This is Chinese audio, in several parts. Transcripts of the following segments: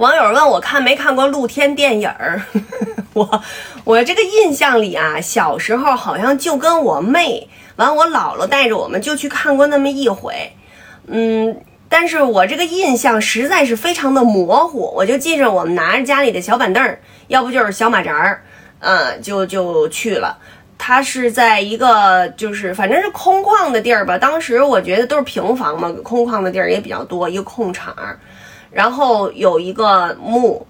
网友问我看没看过露天电影儿，我我这个印象里啊，小时候好像就跟我妹完，我姥姥带着我们就去看过那么一回，嗯，但是我这个印象实在是非常的模糊，我就记着我们拿着家里的小板凳，要不就是小马扎儿，嗯，就就去了。它是在一个就是反正是空旷的地儿吧，当时我觉得都是平房嘛，空旷的地儿也比较多，一个空场儿。然后有一个墓，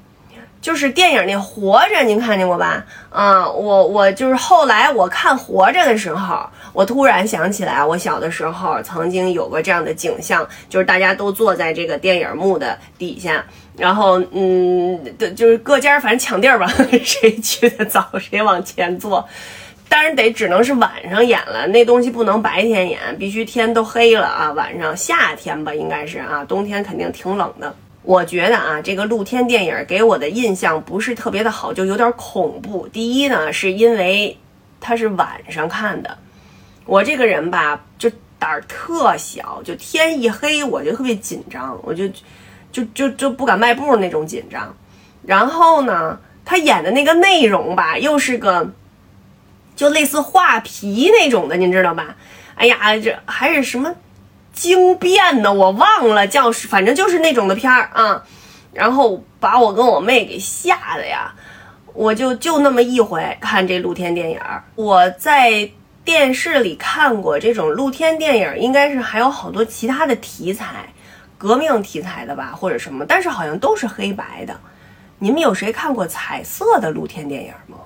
就是电影那《活着》，您看见过吧？啊，我我就是后来我看《活着》的时候，我突然想起来，我小的时候曾经有过这样的景象，就是大家都坐在这个电影幕的底下，然后嗯，就是各家反正抢地儿吧，谁去的早谁往前坐。当然得只能是晚上演了，那东西不能白天演，必须天都黑了啊，晚上夏天吧应该是啊，冬天肯定挺冷的。我觉得啊，这个露天电影给我的印象不是特别的好，就有点恐怖。第一呢，是因为它是晚上看的，我这个人吧，就胆儿特小，就天一黑我就特别紧张，我就就就就不敢迈步那种紧张。然后呢，他演的那个内容吧，又是个就类似画皮那种的，您知道吧？哎呀，这还是什么？惊变的，我忘了叫，反正就是那种的片儿啊，然后把我跟我妹给吓的呀，我就就那么一回看这露天电影儿。我在电视里看过这种露天电影，应该是还有好多其他的题材，革命题材的吧，或者什么，但是好像都是黑白的。你们有谁看过彩色的露天电影吗？